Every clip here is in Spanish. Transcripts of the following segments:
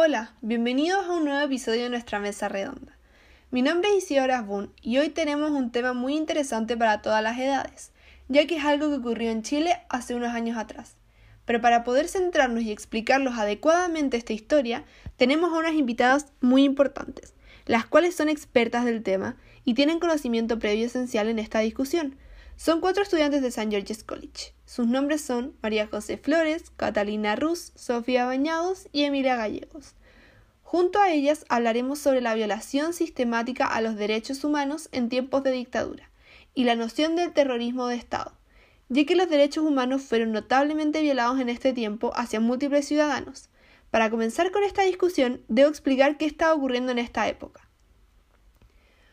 Hola, bienvenidos a un nuevo episodio de nuestra mesa redonda. Mi nombre es Isidora Boone y hoy tenemos un tema muy interesante para todas las edades, ya que es algo que ocurrió en Chile hace unos años atrás. Pero para poder centrarnos y explicarlos adecuadamente esta historia, tenemos a unas invitadas muy importantes, las cuales son expertas del tema y tienen conocimiento previo esencial en esta discusión. Son cuatro estudiantes de St. George's College. Sus nombres son María José Flores, Catalina Ruz, Sofía Bañados y Emilia Gallegos. Junto a ellas hablaremos sobre la violación sistemática a los derechos humanos en tiempos de dictadura y la noción del terrorismo de Estado, ya que los derechos humanos fueron notablemente violados en este tiempo hacia múltiples ciudadanos. Para comenzar con esta discusión, debo explicar qué estaba ocurriendo en esta época.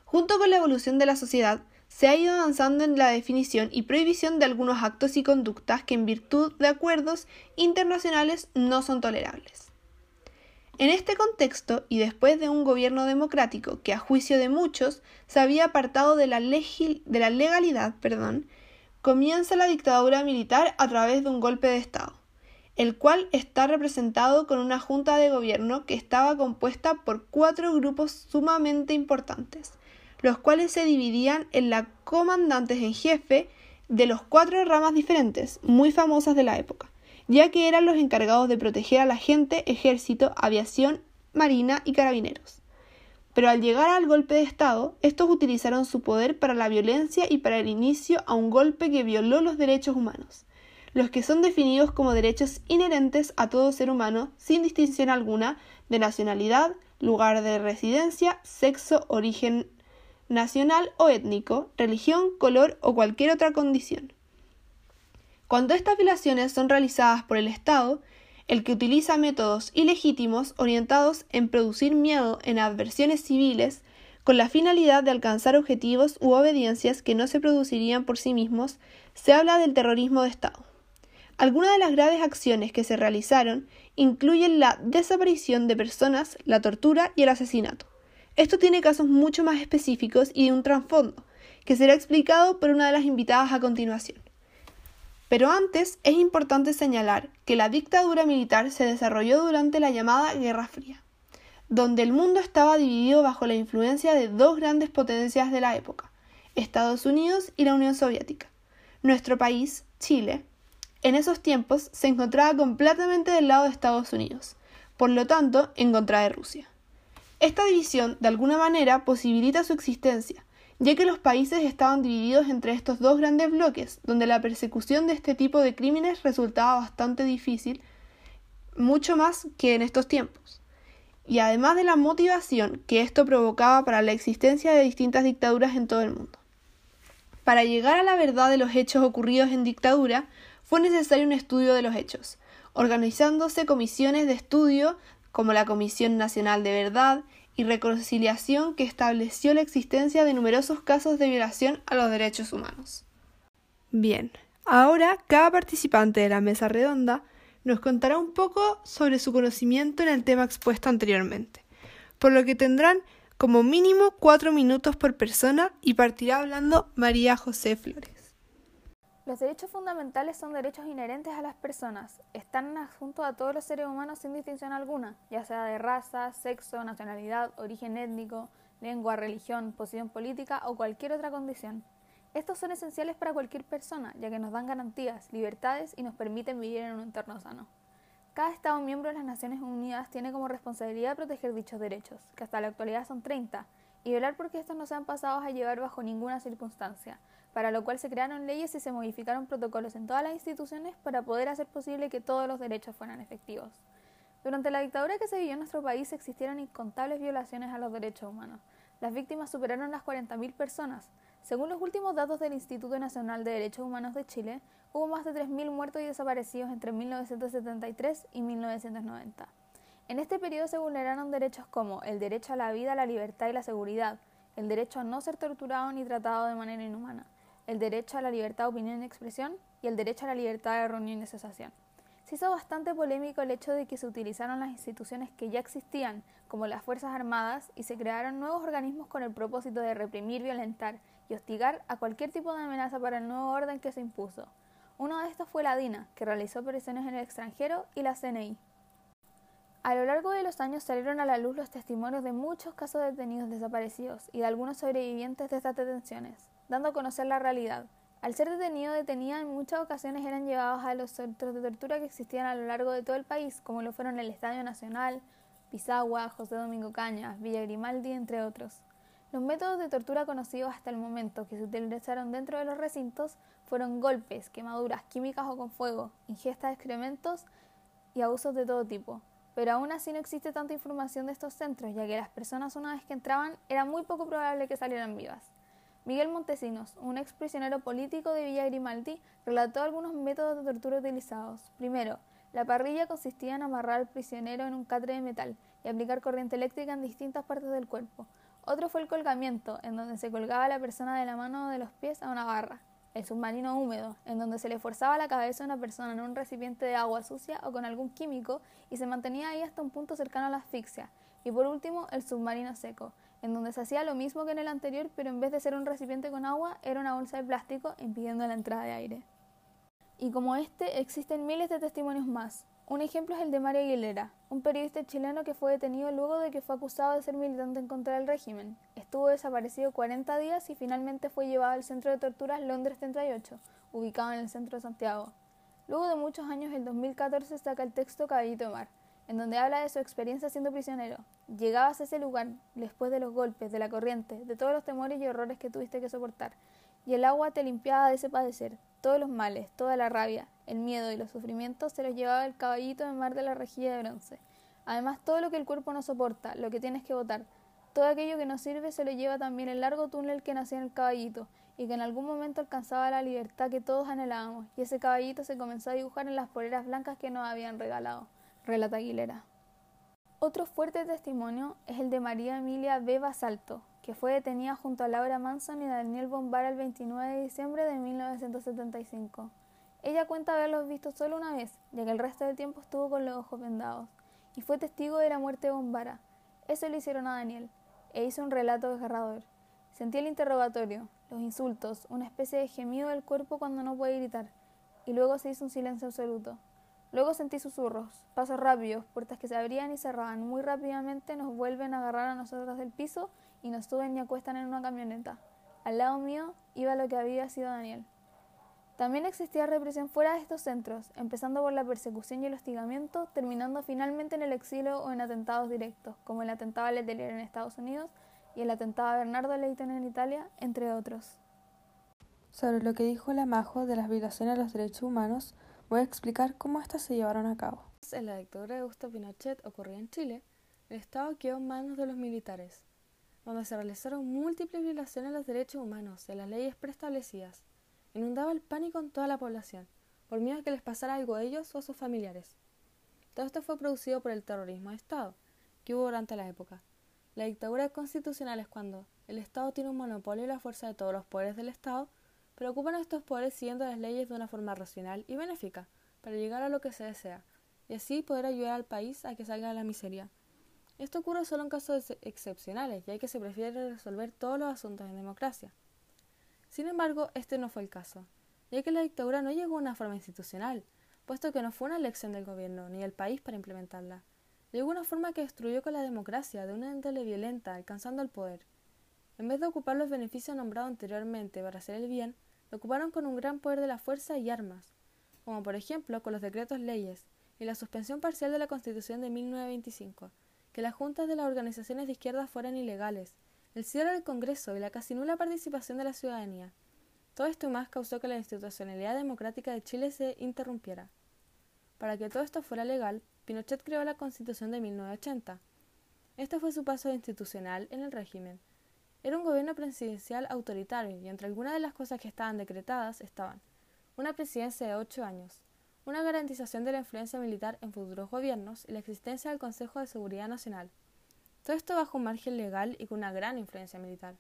Junto con la evolución de la sociedad, se ha ido avanzando en la definición y prohibición de algunos actos y conductas que en virtud de acuerdos internacionales no son tolerables. En este contexto, y después de un gobierno democrático que a juicio de muchos se había apartado de la, legalidad, comienza la dictadura militar a través de un golpe de Estado, el cual está representado con una junta de gobierno que estaba compuesta por cuatro grupos sumamente importantes, los cuales se dividían en la comandantes en jefe de los cuatro ramas diferentes, muy famosas de la época, ya que eran los encargados de proteger a la gente, ejército, aviación, marina y carabineros. Pero al llegar al golpe de Estado, estos utilizaron su poder para la violencia y para el inicio a un golpe que violó los derechos humanos, los que son definidos como derechos inherentes a todo ser humano sin distinción alguna de nacionalidad, lugar de residencia, sexo, origen nacional o étnico, religión, color o cualquier otra condición. Cuando estas violaciones son realizadas por el Estado, el que utiliza métodos ilegítimos orientados en producir miedo en adversiones civiles con la finalidad de alcanzar objetivos u obediencias que no se producirían por sí mismos, se habla del terrorismo de Estado. Algunas de las graves acciones que se realizaron incluyen la desaparición de personas, la tortura y el asesinato. Esto tiene casos mucho más específicos y de un trasfondo, que será explicado por una de las invitadas a continuación. Pero antes es importante señalar que la dictadura militar se desarrolló durante la llamada Guerra Fría, donde el mundo estaba dividido bajo la influencia de dos grandes potencias de la época, Estados Unidos y la Unión Soviética. Nuestro país, Chile, en esos tiempos se encontraba completamente del lado de Estados Unidos, por lo tanto en contra de Rusia. Esta división, de alguna manera, posibilita su existencia, ya que los países estaban divididos entre estos dos grandes bloques, donde la persecución de este tipo de crímenes resultaba bastante difícil, mucho más que en estos tiempos. Y además de la motivación que esto provocaba para la existencia de distintas dictaduras en todo el mundo. Para llegar a la verdad de los hechos ocurridos en dictadura, fue necesario un estudio de los hechos, organizándose comisiones de estudio como la Comisión Nacional de Verdad y Reconciliación que estableció la existencia de numerosos casos de violación a los derechos humanos. Bien, ahora cada participante de la mesa redonda nos contará un poco sobre su conocimiento en el tema expuesto anteriormente, por lo que tendrán como mínimo cuatro minutos por persona y partirá hablando María José Flores. Los derechos fundamentales son derechos inherentes a las personas. Están adjuntos a todos los seres humanos sin distinción alguna, ya sea de raza, sexo, nacionalidad, origen étnico, lengua, religión, posición política o cualquier otra condición. Estos son esenciales para cualquier persona, ya que nos dan garantías, libertades y nos permiten vivir en un entorno sano. Cada Estado miembro de las Naciones Unidas tiene como responsabilidad proteger dichos derechos, que hasta la actualidad son 30, y velar porque estos no sean pasados a llevar bajo ninguna circunstancia, para lo cual se crearon leyes y se modificaron protocolos en todas las instituciones para poder hacer posible que todos los derechos fueran efectivos. Durante la dictadura que se vivió en nuestro país existieron incontables violaciones a los derechos humanos. Las víctimas superaron las 40.000 personas. Según los últimos datos del Instituto Nacional de Derechos Humanos de Chile, hubo más de 3.000 muertos y desaparecidos entre 1973 y 1990. En este periodo se vulneraron derechos como el derecho a la vida, la libertad y la seguridad, el derecho a no ser torturado ni tratado de manera inhumana, el derecho a la libertad de opinión y expresión y el derecho a la libertad de reunión y asociación. Se hizo bastante polémico el hecho de que se utilizaron las instituciones que ya existían, como las Fuerzas Armadas, y se crearon nuevos organismos con el propósito de reprimir, violentar y hostigar a cualquier tipo de amenaza para el nuevo orden que se impuso. Uno de estos fue la DINA, que realizó operaciones en el extranjero, y la CNI. A lo largo de los años salieron a la luz los testimonios de muchos casos de detenidos desaparecidos y de algunos sobrevivientes de estas detenciones, dando a conocer la realidrealidad. Al ser detenido detenida en muchas ocasiones eran llevados a los centros de tortura que existían a lo largo de todo el país, como lo fueron el Estadio Nacional, Pisagua, José Domingo Cañas, Villa Grimaldi, entre otros. Los métodos de tortura conocidos hasta el momento que se utilizaron dentro de los recintos fueron golpes, quemaduras químicas o con fuego, ingesta de excrementos y abusos de todo tipo. Pero aún así no existe tanta información de estos centros, ya que las personas una vez que entraban era muy poco probable que salieran vivas. Miguel Montesinos, un ex prisionero político de Villa Grimaldi, relató algunos métodos de tortura utilizados. Primero, la parrilla consistía en amarrar al prisionero en un catre de metal y aplicar corriente eléctrica en distintas partes del cuerpo. Otro fue el colgamiento, en donde se colgaba a la persona de la mano o de los pies a una barra. El submarino húmedo, en donde se le forzaba la cabeza a una persona en un recipiente de agua sucia o con algún químico y se mantenía ahí hasta un punto cercano a la asfixia. Y por último, el submarino seco, en donde se hacía lo mismo que en el anterior, pero en vez de ser un recipiente con agua, era una bolsa de plástico impidiendo la entrada de aire. Y como este, existen miles de testimonios más. Un ejemplo es el de Mario Aguilera, un periodista chileno que fue detenido luego de que fue acusado de ser militante en contra del régimen. Estuvo desaparecido 40 días y finalmente fue llevado al centro de torturas Londres 38, ubicado en el centro de Santiago. Luego de muchos años, en 2014 saca el texto Caballito Mar, en donde habla de su experiencia siendo prisionero. Llegabas a ese lugar después de los golpes, de la corriente, de todos los temores y horrores que tuviste que soportar, y el agua te limpiaba de ese padecer. Todos los males, toda la rabia, el miedo y los sufrimientos se los llevaba el caballito de mar de la rejilla de bronce. Además, todo lo que el cuerpo no soporta, lo que tienes que botar, todo aquello que no sirve se lo lleva también el largo túnel que nació en el caballito y que en algún momento alcanzaba la libertad que todos anhelábamos, y ese caballito se comenzó a dibujar en las poleras blancas que nos habían regalado relata Aguilera. Otro fuerte testimonio es el de María Emilia B. Basalto, que fue detenida junto a Laura Manson y Daniel Bombara el 29 de diciembre de 1975. Ella cuenta haberlos visto solo una vez, ya que el resto del tiempo estuvo con los ojos vendados, y fue testigo de la muerte de Bombara. Eso le hicieron a Daniel, e hizo un relato desgarrador. Sentí el interrogatorio, los insultos, una especie de gemido del cuerpo cuando no puede gritar, y luego se hizo un silencio absoluto. Luego sentí susurros, pasos rápidos, puertas que se abrían y cerraban. Muy rápidamente nos vuelven a agarrar a nosotros del piso y nos suben y acuestan en una camioneta. Al lado mío iba lo que había sido Daniel. También existía represión fuera de estos centros, empezando por la persecución y el hostigamiento, terminando finalmente en el exilio o en atentados directos, como el atentado a Letelier en Estados Unidos y el atentado a Bernardo Leighton en Italia, entre otros. Sobre lo que dijo la Majo de las violaciones a los derechos humanos, Voy a explicar cómo estas se llevaron a cabo. En la dictadura de Augusto Pinochet ocurría en Chile, el Estado quedó en manos de los militares, donde se realizaron múltiples violaciones a los derechos humanos y a las leyes preestablecidas. Inundaba el pánico en toda la población, por miedo a que les pasara algo a ellos o a sus familiares. Todo esto fue producido por el terrorismo de Estado, que hubo durante la época. La dictadura constitucional es cuando el Estado tiene un monopolio y la fuerza de todos los poderes del Estado pero ocupan estos poderes siguiendo las leyes de una forma racional y benéfica, para llegar a lo que se desea, y así poder ayudar al país a que salga de la miseria. Esto ocurre solo en casos excepcionales, ya que se prefiere resolver todos los asuntos en democracia. Sin embargo, este no fue el caso, ya que la dictadura no llegó a una forma institucional, puesto que no fue una elección del gobierno ni del país para implementarla. Llegó una forma que destruyó con la democracia de una índole violenta, alcanzando el poder. En vez de ocupar los beneficios nombrados anteriormente para hacer el bien, lo ocuparon con un gran poder de la fuerza y armas, como por ejemplo con los decretos leyes y la suspensión parcial de la Constitución de 1925, que las juntas de las organizaciones de izquierda fueran ilegales, el cierre del Congreso y la casi nula participación de la ciudadanía. Todo esto y más causó que la institucionalidad democrática de Chile se interrumpiera. Para que todo esto fuera legal, Pinochet creó la Constitución de 1980. Este fue su paso institucional en el régimen, era un gobierno presidencial autoritario y entre algunas de las cosas que estaban decretadas estaban una presidencia de ocho años, una garantización de la influencia militar en futuros gobiernos y la existencia del Consejo de Seguridad Nacional. Todo esto bajo un margen legal y con una gran influencia militar.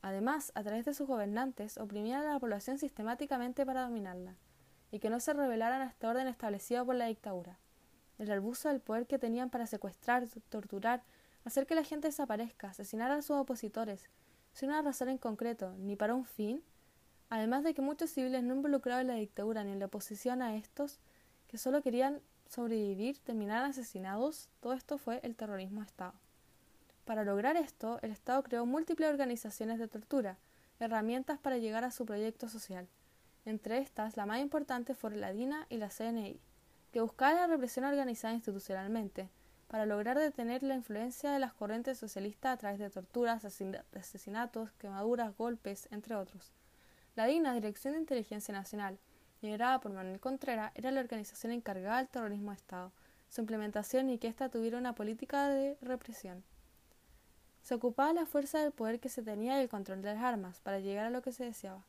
Además, a través de sus gobernantes, oprimían a la población sistemáticamente para dominarla, y que no se rebelaran a este orden establecido por la dictadura. El abuso del poder que tenían para secuestrar, torturar hacer que la gente desaparezca, asesinar a sus opositores, sin una razón en concreto, ni para un fin, además de que muchos civiles no involucrados en la dictadura ni en la oposición a estos, que solo querían sobrevivir terminaran asesinados, todo esto fue el terrorismo de Estado. Para lograr esto, el Estado creó múltiples organizaciones de tortura, herramientas para llegar a su proyecto social. Entre estas, la más importante fueron la DINA y la CNI, que buscaban la represión organizada institucionalmente, para lograr detener la influencia de las corrientes socialistas a través de torturas, asesinatos, quemaduras, golpes, entre otros. La DINA, Dirección de Inteligencia Nacional, liderada por Manuel Contreras, era la organización encargada del terrorismo de Estado, su implementación y que ésta tuviera una política de represión. Se ocupaba la fuerza del poder que se tenía y el control de las armas para llegar a lo que se deseaba.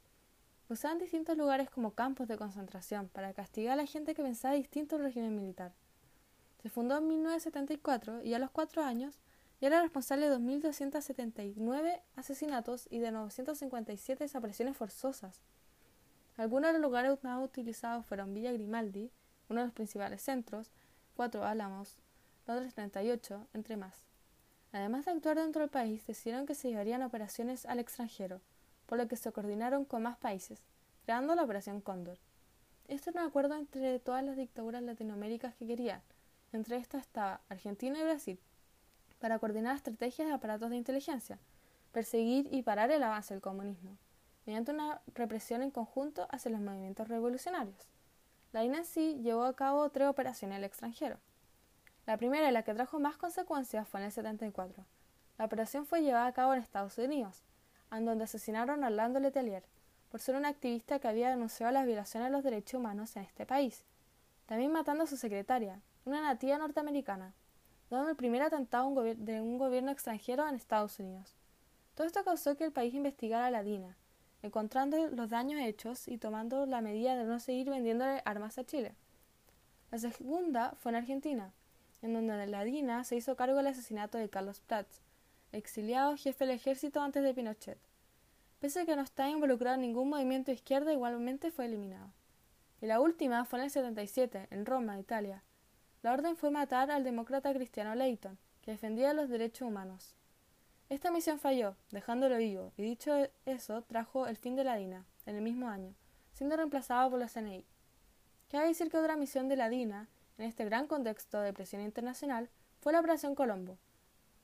Usaban distintos lugares como campos de concentración para castigar a la gente que pensaba distinto al régimen militar. Se fundó en 1974 y a los cuatro años ya era responsable de 2.279 asesinatos y de 957 desapariciones forzosas. Algunos de los lugares más utilizados fueron Villa Grimaldi, uno de los principales centros, Cuatro Álamos, Londres 38, entre más. Además de actuar dentro del país, decidieron que se llevarían operaciones al extranjero, por lo que se coordinaron con más países, creando la Operación Cóndor. Esto era un acuerdo entre todas las dictaduras latinoaméricas que querían, entre estas estaba Argentina y Brasil, para coordinar estrategias de aparatos de inteligencia, perseguir y parar el avance del comunismo, mediante una represión en conjunto hacia los movimientos revolucionarios. La INACI llevó a cabo tres operaciones al extranjero, la primera y la que trajo más consecuencias fue en el 74. La operación fue llevada a cabo en Estados Unidos, en donde asesinaron a Orlando Letelier por ser un activista que había denunciado las violaciones de los derechos humanos en este país, también matando a su secretaria, una nativa norteamericana, dando el primer atentado de un gobierno extranjero en Estados Unidos. Todo esto causó que el país investigara a la DINA, encontrando los daños hechos y tomando la medida de no seguir vendiéndole armas a Chile. La segunda fue en Argentina, en donde la DINA se hizo cargo del asesinato de Carlos Prats, exiliado jefe del ejército antes de Pinochet. Pese a que no estaba involucrado en ningún movimiento izquierda, igualmente fue eliminado. Y la última fue en el 77, en Roma, Italia. La orden fue matar al demócrata cristiano Leighton, que defendía los derechos humanos. Esta misión falló, dejándolo vivo, y dicho eso, trajo el fin de la DINA, en el mismo año, siendo reemplazado por la CNI. Cabe decir que otra misión de la DINA en este gran contexto de presión internacional fue la Operación Colombo,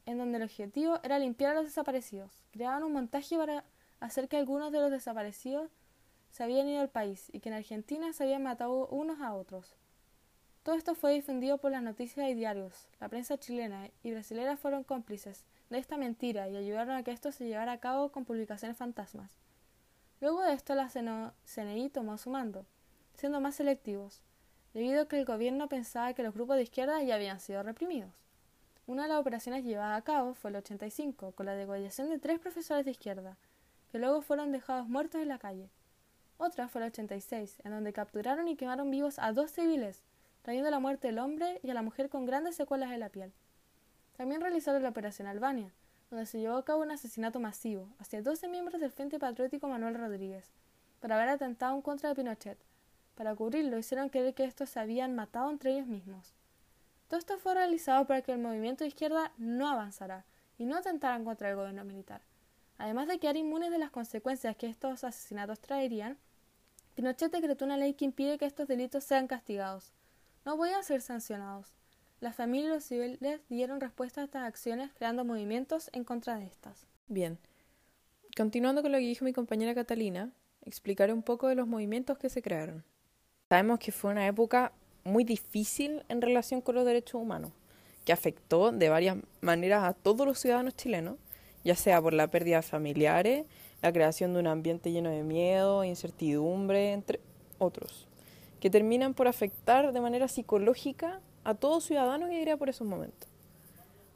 en donde el objetivo era limpiar a los desaparecidos. Creaban un montaje para hacer que algunos de los desaparecidos se habían ido al país y que en Argentina se habían matado unos a otros. Todo esto fue difundido por las noticias y diarios. La prensa chilena y brasilera fueron cómplices de esta mentira y ayudaron a que esto se llevara a cabo con publicaciones fantasmas. Luego de esto la CNI tomó su mando, siendo más selectivos debido a que el gobierno pensaba que los grupos de izquierda ya habían sido reprimidos. Una de las operaciones llevadas a cabo fue el 85, con la degollación de tres profesores de izquierda, que luego fueron dejados muertos en la calle. Otra fue el 86, en donde capturaron y quemaron vivos a dos civiles, trayendo la muerte del hombre y a la mujer con grandes secuelas en la piel. También realizaron la Operación Albania, donde se llevó a cabo un asesinato masivo hacia 12 miembros del Frente Patriótico Manuel Rodríguez, por haber atentado en contra de Pinochet, para cubrirlo, hicieron creer que estos se habían matado entre ellos mismos. Todo esto fue realizado para que el movimiento de izquierda no avanzara y no atentaran contra el gobierno militar. Además de quedar inmunes de las consecuencias que estos asesinatos traerían, Pinochet decretó una ley que impide que estos delitos sean castigados. No podían ser sancionados. Las familias y los civiles dieron respuesta a estas acciones creando movimientos en contra de estas. Bien. Continuando con lo que dijo mi compañera Catalina, explicaré un poco de los movimientos que se crearon. Sabemos que fue una época muy difícil en relación con los derechos humanos, que afectó de varias maneras a todos los ciudadanos chilenos, ya sea por la pérdida de familiares, la creación de un ambiente lleno de miedo, incertidumbre, entre otros, que terminan por afectar de manera psicológica a todo ciudadano que diría por esos momentos.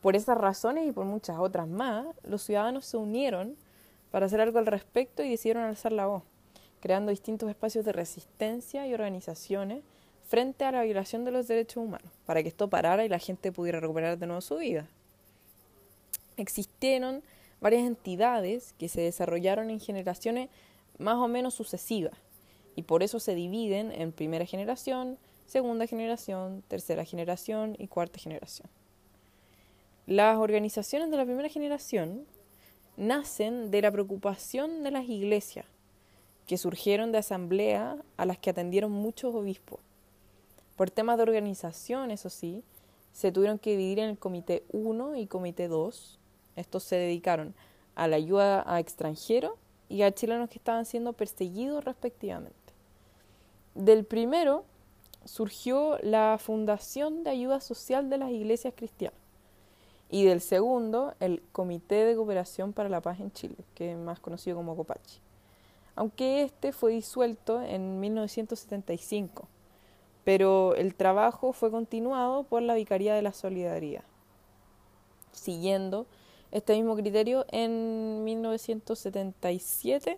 Por esas razones y por muchas otras más, los ciudadanos se unieron para hacer algo al respecto y decidieron alzar la voz creando distintos espacios de resistencia y organizaciones frente a la violación de los derechos humanos, para que esto parara y la gente pudiera recuperar de nuevo su vida. Existieron varias entidades que se desarrollaron en generaciones más o menos sucesivas, y por eso se dividen en primera generación, segunda generación, tercera generación y cuarta generación. Las organizaciones de la primera generación nacen de la preocupación de las iglesias que surgieron de asamblea a las que atendieron muchos obispos. Por temas de organización, eso sí, se tuvieron que dividir en el Comité 1 y Comité 2. Estos se dedicaron a la ayuda a extranjeros y a chilenos que estaban siendo perseguidos respectivamente. Del primero surgió la Fundación de Ayuda Social de las Iglesias Cristianas. Y del segundo el Comité de Cooperación para la Paz en Chile, que es más conocido como COPACHI, aunque este fue disuelto en 1975, pero el trabajo fue continuado por la Vicaría de la Solidaridad, siguiendo este mismo criterio, en 1977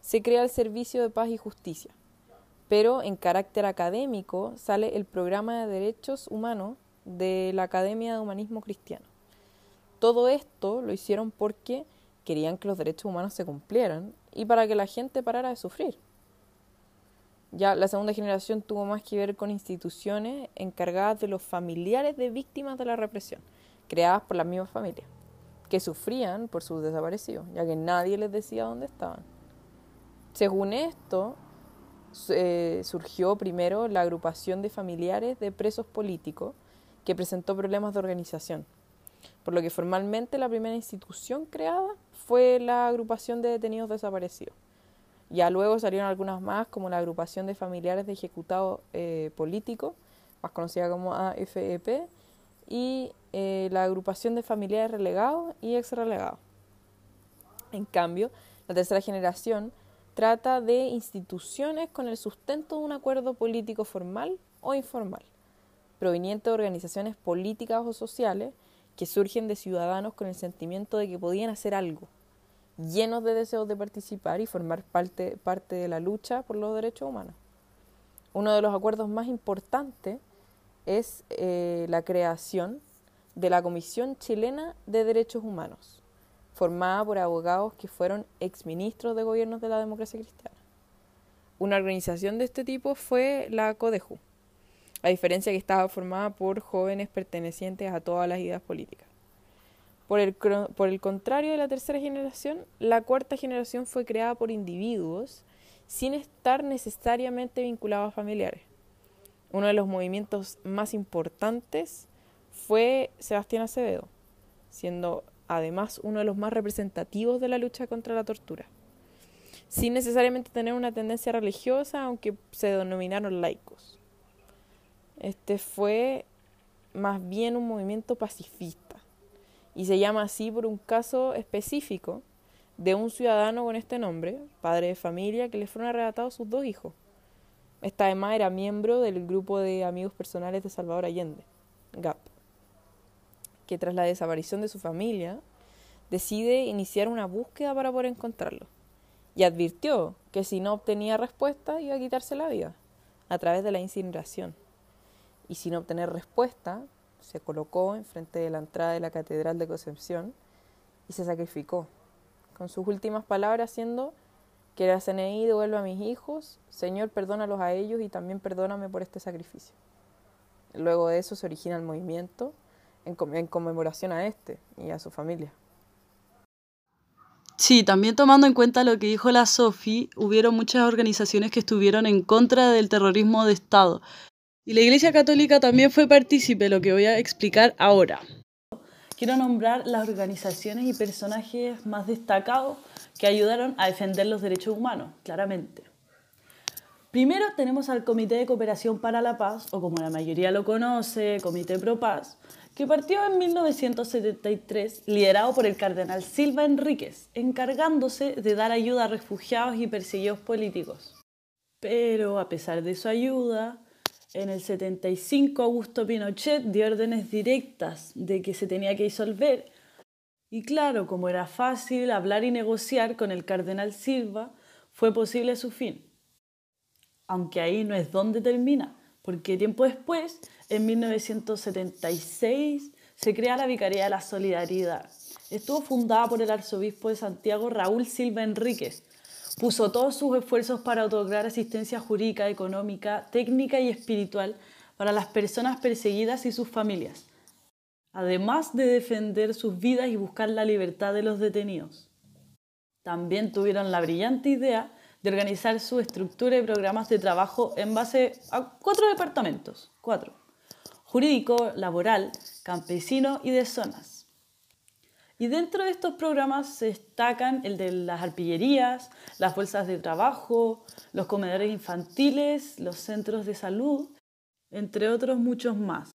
se crea el Servicio de Paz y Justicia, pero en carácter académico sale el Programa de Derechos Humanos de la Academia de Humanismo Cristiano. Todo esto lo hicieron porque querían que los derechos humanos se cumplieran y para que la gente parara de sufrir. Ya la segunda generación tuvo más que ver con instituciones encargadas de los familiares de víctimas de la represión, creadas por las mismas familias que sufrían por sus desaparecidos, ya que nadie les decía dónde estaban. Según esto, eh, surgió primero la agrupación de familiares de presos políticos que presentó problemas de organización, por lo que formalmente la primera institución creada fue la agrupación de detenidos desaparecidos. Ya luego salieron algunas más, como la agrupación de familiares de ejecutados eh, políticos, más conocida como AFEP, y eh, la agrupación de familiares relegados y ex relegados. En cambio, la tercera generación trata de instituciones con el sustento de un acuerdo político formal o informal, proveniente de organizaciones políticas o sociales que surgen de ciudadanos con el sentimiento de que podían hacer algo, llenos de deseos de participar y formar parte, parte de la lucha por los derechos humanos. Uno de los acuerdos más importantes es eh, la creación de la Comisión Chilena de Derechos Humanos, formada por abogados que fueron exministros de gobiernos de la democracia cristiana. Una organización de este tipo fue la CODEJU, a diferencia que estaba formada por jóvenes pertenecientes a todas las ideas políticas. Por el, por el contrario de la tercera generación, la cuarta generación fue creada por individuos sin estar necesariamente vinculados a familiares. Uno de los movimientos más importantes fue Sebastián Acevedo, siendo además uno de los más representativos de la lucha contra la tortura, sin necesariamente tener una tendencia religiosa, aunque se denominaron laicos. Este fue más bien un movimiento pacifista y se llama así por un caso específico de un ciudadano con este nombre, padre de familia, que le fueron arrebatados sus dos hijos. Esta además era miembro del grupo de amigos personales de Salvador Allende, GAP que tras la desaparición de su familia decide iniciar una búsqueda para poder encontrarlo. Y advirtió que si no obtenía respuesta iba a quitarse la vida a través de la incineración. Y sin obtener respuesta, se colocó enfrente de la entrada de la Catedral de Concepción y se sacrificó, con sus últimas palabras siendo que la CNI devuelva a mis hijos, Señor, perdónalos a ellos y también perdóname por este sacrificio. Luego de eso se origina el movimiento en, conmemoración a este y a su familia. Sí, también tomando en cuenta lo que dijo la Sofi, hubieron muchas organizaciones que estuvieron en contra del terrorismo de Estado. Y la Iglesia Católica también fue partícipe, lo que voy a explicar ahora. Quiero nombrar las organizaciones y personajes más destacados que ayudaron a defender los derechos humanos, claramente. Primero tenemos al Comité de Cooperación para la Paz, o como la mayoría lo conoce, Comité Pro Paz, que partió en 1973 liderado por el cardenal Silva Enríquez, encargándose de dar ayuda a refugiados y perseguidos políticos. Pero a pesar de su ayuda, en el 75 Augusto Pinochet dio órdenes directas de que se tenía que disolver. Y claro, como era fácil hablar y negociar con el cardenal Silva, fue posible su fin. Aunque ahí no es donde termina, porque tiempo después, en 1976, se crea la Vicaría de la Solidaridad. Estuvo fundada por el arzobispo de Santiago Raúl Silva Enríquez. Puso todos sus esfuerzos para otorgar asistencia jurídica, económica, técnica y espiritual para las personas perseguidas y sus familias, además de defender sus vidas y buscar la libertad de los detenidos. También tuvieron la brillante idea de organizar su estructura y programas de trabajo en base a cuatro departamentos, cuatro, jurídico, laboral, campesino y de zonas. Y dentro de estos programas se destacan el de las arpillerías, las bolsas de trabajo, los comedores infantiles, los centros de salud, entre otros muchos más.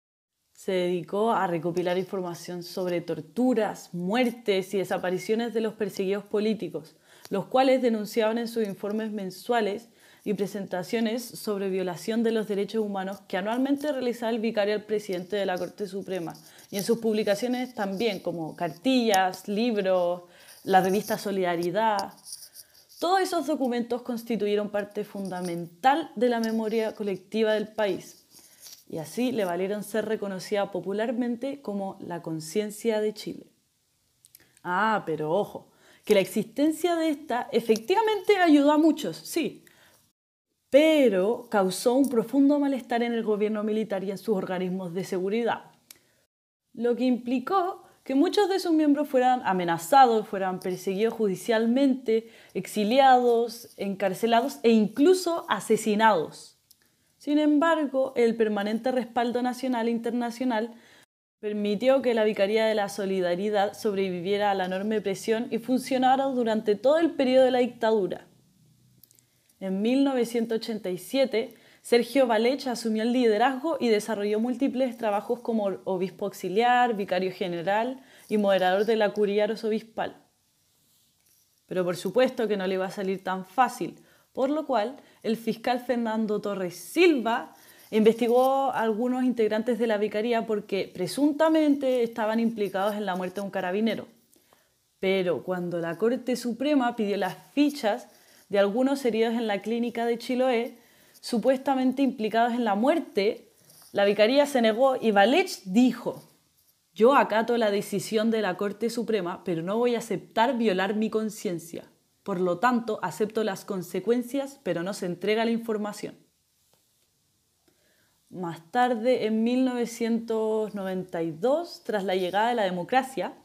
Se dedicó a recopilar información sobre torturas, muertes y desapariciones de los perseguidos políticos, los cuales denunciaban en sus informes mensuales y presentaciones sobre violación de los derechos humanos que anualmente realizaba el vicario al presidente de la Corte Suprema. Y en sus publicaciones también, como cartillas, libros, la revista Solidaridad. Todos esos documentos constituyeron parte fundamental de la memoria colectiva del país y así le valieron ser reconocida popularmente como la conciencia de Chile. Ah, pero ojo, que la existencia de esta efectivamente ayudó a muchos, sí, pero causó un profundo malestar en el gobierno militar y en sus organismos de seguridad, lo que implicó que muchos de sus miembros fueran amenazados, fueran perseguidos judicialmente, exiliados, encarcelados e incluso asesinados. Sin embargo, el permanente respaldo nacional e internacional permitió que la Vicaría de la Solidaridad sobreviviera a la enorme presión y funcionara durante todo el periodo de la dictadura. En 1987, Sergio Valech asumió el liderazgo y desarrolló múltiples trabajos como obispo auxiliar, vicario general y moderador de la curia arzobispal. Pero por supuesto que no le iba a salir tan fácil, por lo cual el fiscal Fernando Torres Silva investigó a algunos integrantes de la vicaría porque presuntamente estaban implicados en la muerte de un carabinero. Pero cuando la Corte Suprema pidió las fichas de algunos heridos en la clínica de Chiloé, supuestamente implicados en la muerte, la vicaría se negó y Valech dijo, yo acato la decisión de la Corte Suprema, pero no voy a aceptar violar mi conciencia. Por lo tanto, acepto las consecuencias, pero no se entrega la información. Más tarde, en 1992, tras la llegada de la democracia,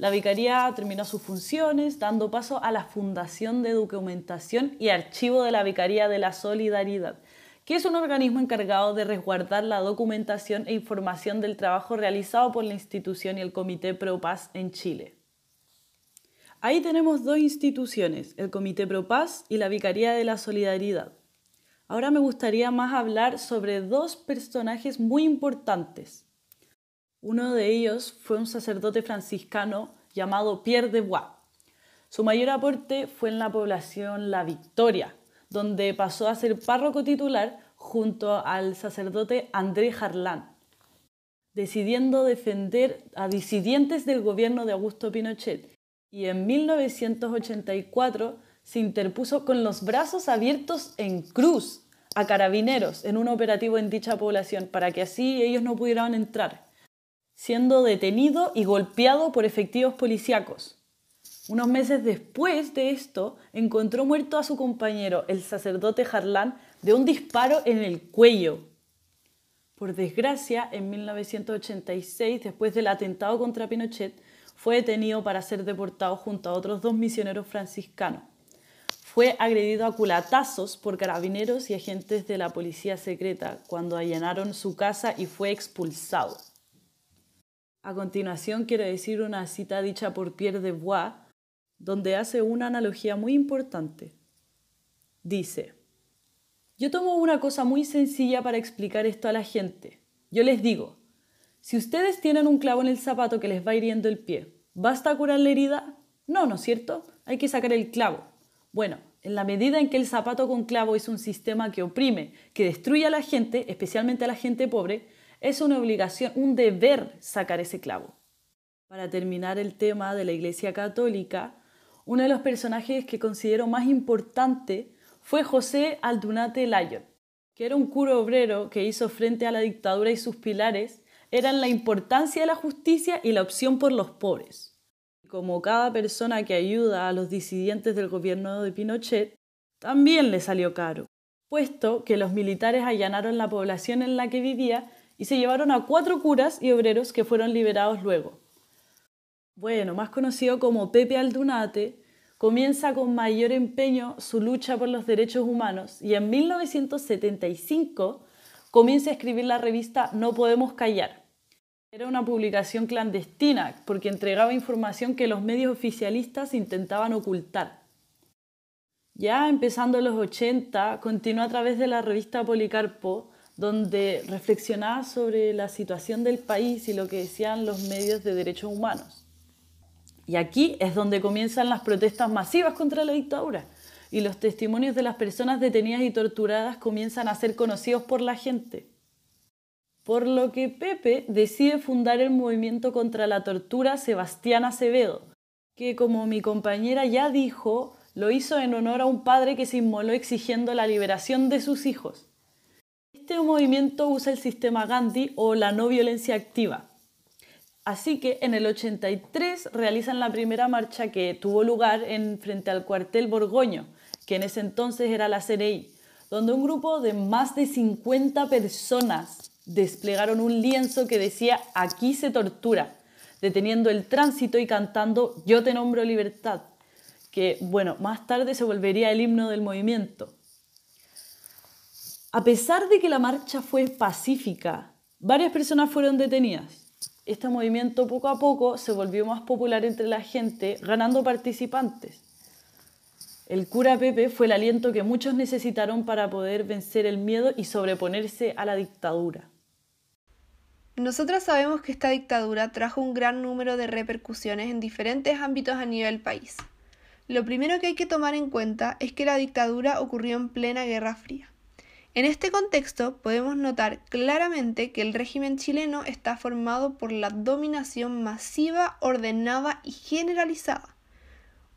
la Vicaría terminó sus funciones, dando paso a la Fundación de Documentación y Archivo de la Vicaría de la Solidaridad, que es un organismo encargado de resguardar la documentación e información del trabajo realizado por la institución y el Comité Pro Paz en Chile. Ahí tenemos dos instituciones, el Comité Pro Paz y la Vicaría de la Solidaridad. Ahora me gustaría más hablar sobre dos personajes muy importantes. Uno de ellos fue un sacerdote franciscano llamado Pierre de Bois. Su mayor aporte fue en la población La Victoria, donde pasó a ser párroco titular junto al sacerdote André Harlan, decidiendo defender a disidentes del gobierno de Augusto Pinochet y en 1984 se interpuso con los brazos abiertos en cruz a carabineros en un operativo en dicha población para que así ellos no pudieran entrar, siendo detenido y golpeado por efectivos policíacos. Unos meses después de esto, encontró muerto a su compañero, el sacerdote Harlan, de un disparo en el cuello. Por desgracia, en 1986, después del atentado contra Pinochet, fue detenido para ser deportado junto a otros dos misioneros franciscanos. Fue agredido a culatazos por carabineros y agentes de la policía secreta cuando allanaron su casa y fue expulsado. A continuación quiero decir una cita dicha por Pierre de Bois, donde hace una analogía muy importante. Dice, yo tomo una cosa muy sencilla para explicar esto a la gente. Yo les digo, si ustedes tienen un clavo en el zapato que les va hiriendo el pie, ¿basta curar la herida? No, ¿no es cierto? Hay que sacar el clavo. Bueno, en la medida en que el zapato con clavo es un sistema que oprime, que destruye a la gente, especialmente a la gente pobre, es una obligación, un deber sacar ese clavo. Para terminar el tema de la Iglesia Católica, uno de los personajes que considero más importante fue José Aldunate Lyon, que era un cura obrero que hizo frente a la dictadura y sus pilares eran la importancia de la justicia y la opción por los pobres. Como cada persona que ayuda a los disidentes del gobierno de Pinochet, también le salió caro, puesto que los militares allanaron la población en la que vivía y se llevaron a cuatro curas y obreros que fueron liberados luego. Bueno, más conocido como Pepe Aldunate, comienza con mayor empeño su lucha por los derechos humanos y en 1975 comienza a escribir la revista No Podemos Callar. Era una publicación clandestina porque entregaba información que los medios oficialistas intentaban ocultar. Ya empezando los 80, continuó a través de la revista Policarpo, donde reflexionaba sobre la situación del país y lo que decían los medios de derechos humanos. Y aquí es donde comienzan las protestas masivas contra la dictadura y los testimonios de las personas detenidas y torturadas comienzan a ser conocidos por la gente. Por lo que Pepe decide fundar el movimiento contra la tortura Sebastián Acevedo, que como mi compañera ya dijo, lo hizo en honor a un padre que se inmoló exigiendo la liberación de sus hijos. Este movimiento usa el sistema Gandhi o la no violencia activa. Así que en el 83 realizan la primera marcha que tuvo lugar en frente al cuartel Borgoño, que en ese entonces era la CNI, donde un grupo de más de 50 personas desplegaron un lienzo que decía aquí se tortura, deteniendo el tránsito y cantando Yo te nombro libertad, que bueno, más tarde se volvería el himno del movimiento. A pesar de que la marcha fue pacífica, varias personas fueron detenidas. Este movimiento poco a poco se volvió más popular entre la gente, ganando participantes. El cura Pepe fue el aliento que muchos necesitaron para poder vencer el miedo y sobreponerse a la dictadura. Nosotras sabemos que esta dictadura trajo un gran número de repercusiones en diferentes ámbitos a nivel país. Lo primero que hay que tomar en cuenta es que la dictadura ocurrió en plena Guerra Fría. En este contexto podemos notar claramente que el régimen chileno está formado por la dominación masiva, ordenada y generalizada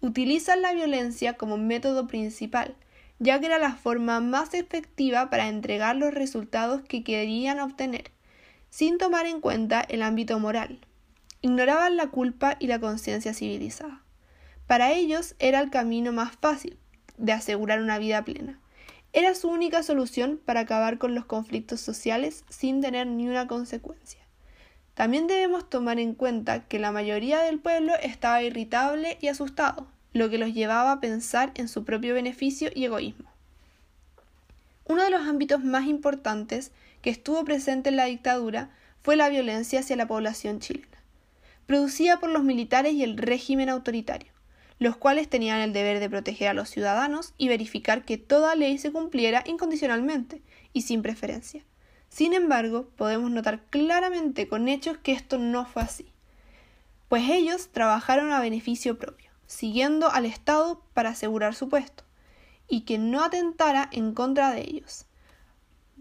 utilizan la violencia como método principal, ya que era la forma más efectiva para entregar los resultados que querían obtener, sin tomar en cuenta el ámbito moral. Ignoraban la culpa y la conciencia civilizada. Para ellos era el camino más fácil de asegurar una vida plena. Era su única solución para acabar con los conflictos sociales sin tener ni una consecuencia. También debemos tomar en cuenta que la mayoría del pueblo estaba irritable y asustado, lo que los llevaba a pensar en su propio beneficio y egoísmo. Uno de los ámbitos más importantes que estuvo presente en la dictadura fue la violencia hacia la población chilena, producida por los militares y el régimen autoritario, los cuales tenían el deber de proteger a los ciudadanos y verificar que toda ley se cumpliera incondicionalmente y sin preferencia. Sin embargo, podemos notar claramente con hechos que esto no fue así, pues ellos trabajaron a beneficio propio, siguiendo al Estado para asegurar su puesto, y que no atentara en contra de ellos.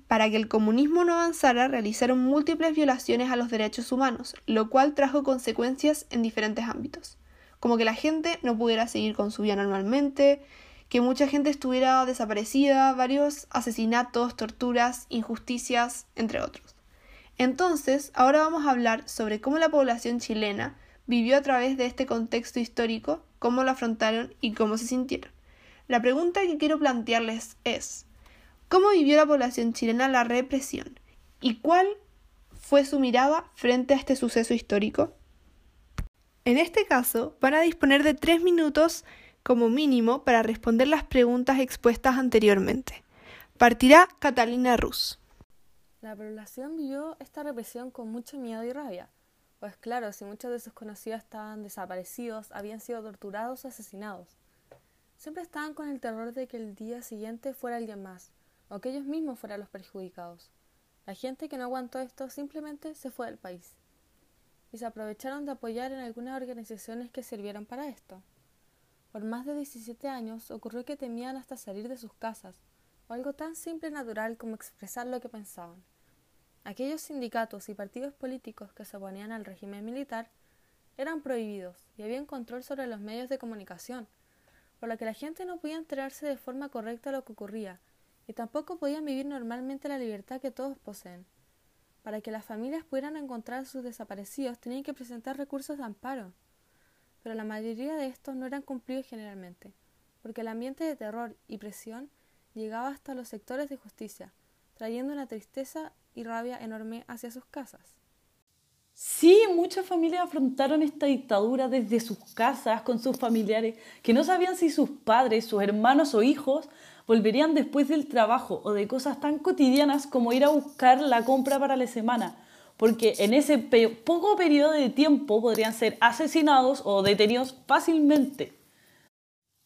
Para que el comunismo no avanzara, realizaron múltiples violaciones a los derechos humanos, lo cual trajo consecuencias en diferentes ámbitos, como que la gente no pudiera seguir con su vida normalmente, que mucha gente estuviera desaparecida, varios asesinatos, torturas, injusticias, entre otros. Entonces, ahora vamos a hablar sobre cómo la población chilena vivió a través de este contexto histórico, cómo lo afrontaron y cómo se sintieron. La pregunta que quiero plantearles es, ¿cómo vivió la población chilena la represión? ¿Y cuál fue su mirada frente a este suceso histórico? En este caso, van a disponer de tres minutos como mínimo para responder las preguntas expuestas anteriormente. Partirá Catalina Ruz. La población vio esta represión con mucho miedo y rabia, pues claro, si muchos de sus conocidos estaban desaparecidos, habían sido torturados o asesinados. Siempre estaban con el terror de que el día siguiente fuera alguien más, o que ellos mismos fueran los perjudicados. La gente que no aguantó esto simplemente se fue del país. Y se aprovecharon de apoyar en algunas organizaciones que sirvieron para esto. Por más de 17 años ocurrió que temían hasta salir de sus casas, o algo tan simple y natural como expresar lo que pensaban. Aquellos sindicatos y partidos políticos que se oponían al régimen militar eran prohibidos y había un control sobre los medios de comunicación, por lo que la gente no podía enterarse de forma correcta de lo que ocurría, y tampoco podían vivir normalmente la libertad que todos poseen. Para que las familias pudieran encontrar a sus desaparecidos tenían que presentar recursos de amparo pero la mayoría de estos no eran cumplidos generalmente, porque el ambiente de terror y presión llegaba hasta los sectores de justicia, trayendo una tristeza y rabia enorme hacia sus casas. Sí, muchas familias afrontaron esta dictadura desde sus casas, con sus familiares, que no sabían si sus padres, sus hermanos o hijos volverían después del trabajo o de cosas tan cotidianas como ir a buscar la compra para la semana, porque en ese poco periodo de tiempo podrían ser asesinados o detenidos fácilmente.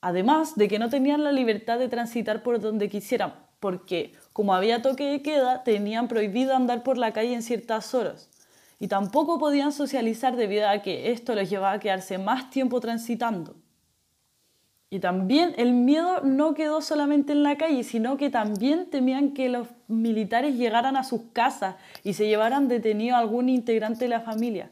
Además de que no tenían la libertad de transitar por donde quisieran, porque como había toque de queda, tenían prohibido andar por la calle en ciertas horas. Y tampoco podían socializar debido a que esto los llevaba a quedarse más tiempo transitando. Y también el miedo no quedó solamente en la calle, sino que también temían que los militares llegaran a sus casas y se llevaran detenido a algún integrante de la familia.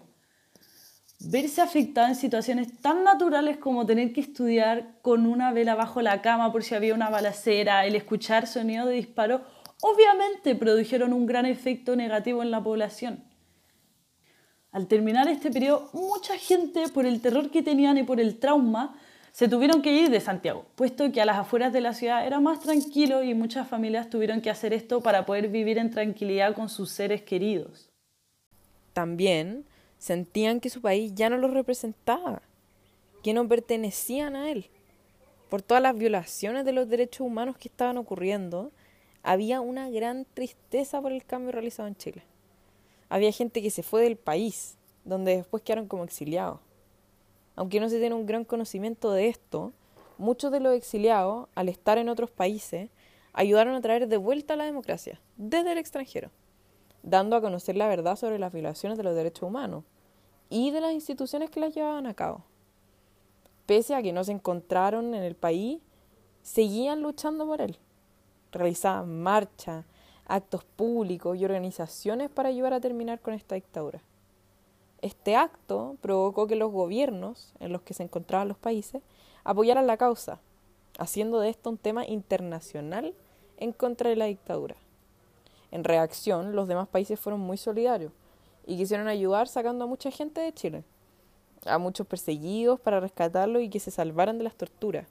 Verse afectado en situaciones tan naturales como tener que estudiar con una vela bajo la cama por si había una balacera, el escuchar sonido de disparo, obviamente produjeron un gran efecto negativo en la población. Al terminar este periodo, mucha gente, por el terror que tenían y por el trauma, se tuvieron que ir de Santiago, puesto que a las afueras de la ciudad era más tranquilo y muchas familias tuvieron que hacer esto para poder vivir en tranquilidad con sus seres queridos. También sentían que su país ya no los representaba, que no pertenecían a él. Por todas las violaciones de los derechos humanos que estaban ocurriendo, había una gran tristeza por el cambio realizado en Chile. Había gente que se fue del país, donde después quedaron como exiliados. Aunque no se tiene un gran conocimiento de esto, muchos de los exiliados, al estar en otros países, ayudaron a traer de vuelta la democracia desde el extranjero, dando a conocer la verdad sobre las violaciones de los derechos humanos y de las instituciones que las llevaban a cabo. Pese a que no se encontraron en el país, seguían luchando por él. Realizaban marchas, actos públicos y organizaciones para ayudar a terminar con esta dictadura. Este acto provocó que los gobiernos en los que se encontraban los países apoyaran la causa, haciendo de esto un tema internacional en contra de la dictadura. En reacción, los demás países fueron muy solidarios y quisieron ayudar sacando a mucha gente de Chile, a muchos perseguidos para rescatarlos y que se salvaran de las torturas,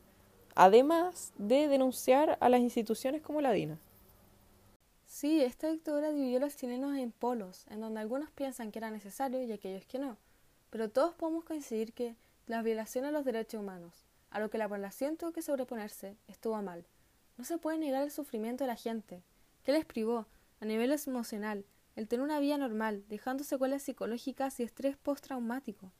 además de denunciar a las instituciones como la DINA. Sí, esta dictadura dividió a los chilenos en polos, en donde algunos piensan que era necesario y aquellos que no. Pero todos podemos coincidir que la violación a los derechos humanos, a lo que la población tuvo que sobreponerse, estuvo mal. No se puede negar el sufrimiento de la gente. ¿Qué les privó? A nivel emocional, el tener una vida normal, dejando secuelas psicológicas y estrés postraumático.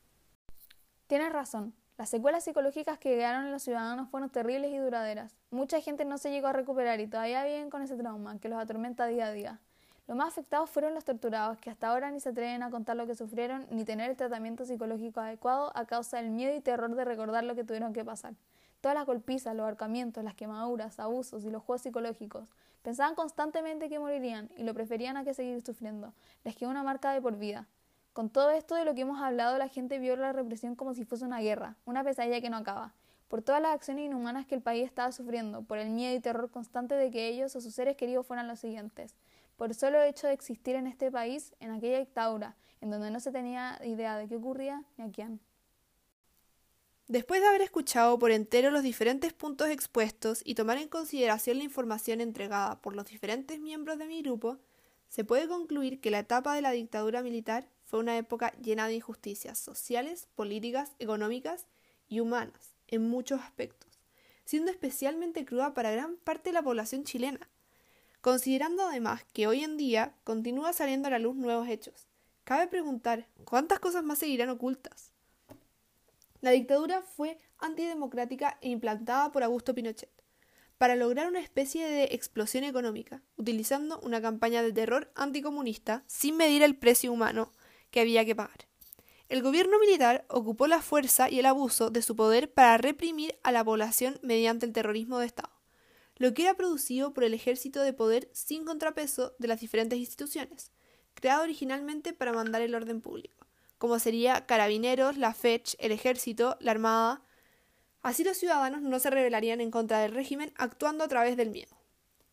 Tienes razón. Las secuelas psicológicas que quedaron en los ciudadanos fueron terribles y duraderas. Mucha gente no se llegó a recuperar y todavía viven con ese trauma que los atormenta día a día. Los más afectados fueron los torturados, que hasta ahora ni se atreven a contar lo que sufrieron ni tener el tratamiento psicológico adecuado a causa del miedo y terror de recordar lo que tuvieron que pasar. Todas las golpizas, los ahorcamientos, las quemaduras, abusos y los juegos psicológicos. Pensaban constantemente que morirían y lo preferían a que seguir sufriendo. Les quedó una marca de por vida. Con todo esto de lo que hemos hablado, la gente vio la represión como si fuese una guerra, una pesadilla que no acaba, por todas las acciones inhumanas que el país estaba sufriendo, por el miedo y terror constante de que ellos o sus seres queridos fueran los siguientes, por el solo hecho de existir en este país, en aquella dictadura, en donde no se tenía idea de qué ocurría ni a quién. Después de haber escuchado por entero los diferentes puntos expuestos y tomar en consideración la información entregada por los diferentes miembros de mi grupo, se puede concluir que la etapa de la dictadura militar fue una época llena de injusticias sociales, políticas, económicas y humanas, en muchos aspectos, siendo especialmente cruda para gran parte de la población chilena, considerando además que hoy en día continúa saliendo a la luz nuevos hechos. Cabe preguntar, ¿cuántas cosas más seguirán ocultas? La dictadura fue antidemocrática e implantada por Augusto Pinochet para lograr una especie de explosión económica, utilizando una campaña de terror anticomunista sin medir el precio humano que había que pagar. El gobierno militar ocupó la fuerza y el abuso de su poder para reprimir a la población mediante el terrorismo de Estado, lo que era producido por el ejército de poder sin contrapeso de las diferentes instituciones, creado originalmente para mandar el orden público, como sería carabineros, la FECH, el ejército, la armada. Así los ciudadanos no se rebelarían en contra del régimen actuando a través del miedo.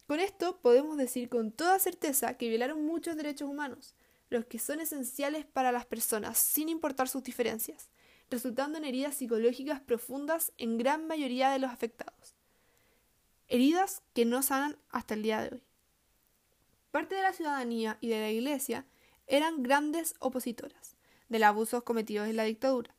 Con esto podemos decir con toda certeza que violaron muchos derechos humanos, los que son esenciales para las personas, sin importar sus diferencias, resultando en heridas psicológicas profundas en gran mayoría de los afectados. Heridas que no sanan hasta el día de hoy. Parte de la ciudadanía y de la Iglesia eran grandes opositoras, de los abusos cometidos en la dictadura.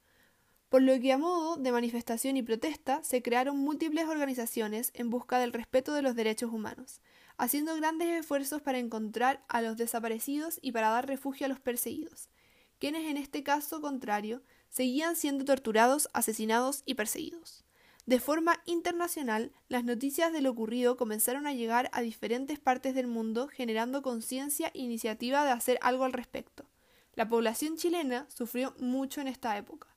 Por lo que a modo de manifestación y protesta se crearon múltiples organizaciones en busca del respeto de los derechos humanos, haciendo grandes esfuerzos para encontrar a los desaparecidos y para dar refugio a los perseguidos, quienes en este caso contrario seguían siendo torturados, asesinados y perseguidos. De forma internacional, las noticias de lo ocurrido comenzaron a llegar a diferentes partes del mundo, generando conciencia e iniciativa de hacer algo al respecto. La población chilena sufrió mucho en esta época,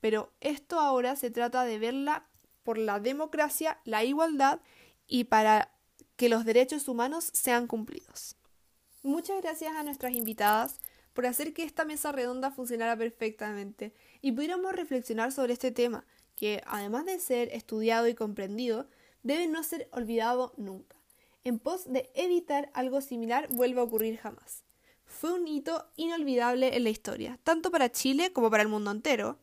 pero esto ahora se trata de verla por la democracia, la igualdad y para que los derechos humanos sean cumplidos. Muchas gracias a nuestras invitadas por hacer que esta mesa redonda funcionara perfectamente y pudiéramos reflexionar sobre este tema, que, además de ser estudiado y comprendido, debe no ser olvidado nunca, en pos de evitar algo similar vuelva a ocurrir jamás. Fue un hito inolvidable en la historia, tanto para Chile como para el mundo entero.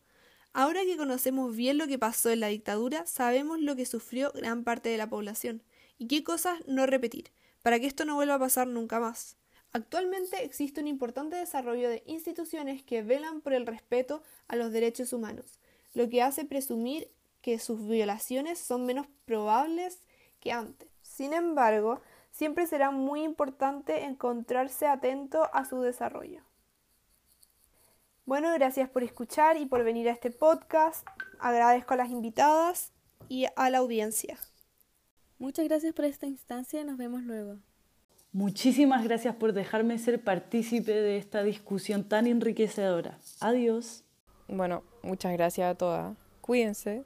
Ahora que conocemos bien lo que pasó en la dictadura, sabemos lo que sufrió gran parte de la población y qué cosas no repetir, para que esto no vuelva a pasar nunca más. Actualmente existe un importante desarrollo de instituciones que velan por el respeto a los derechos humanos, lo que hace presumir que sus violaciones son menos probables que antes. Sin embargo, siempre será muy importante encontrarse atento a su desarrollo. Bueno, gracias por escuchar y por venir a este podcast. Agradezco a las invitadas y a la audiencia. Muchas gracias por esta instancia y nos vemos luego. Muchísimas gracias por dejarme ser partícipe de esta discusión tan enriquecedora. Adiós. Bueno, muchas gracias a todas. Cuídense.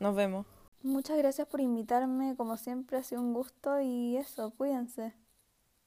Nos vemos. Muchas gracias por invitarme, como siempre ha sido un gusto y eso, cuídense.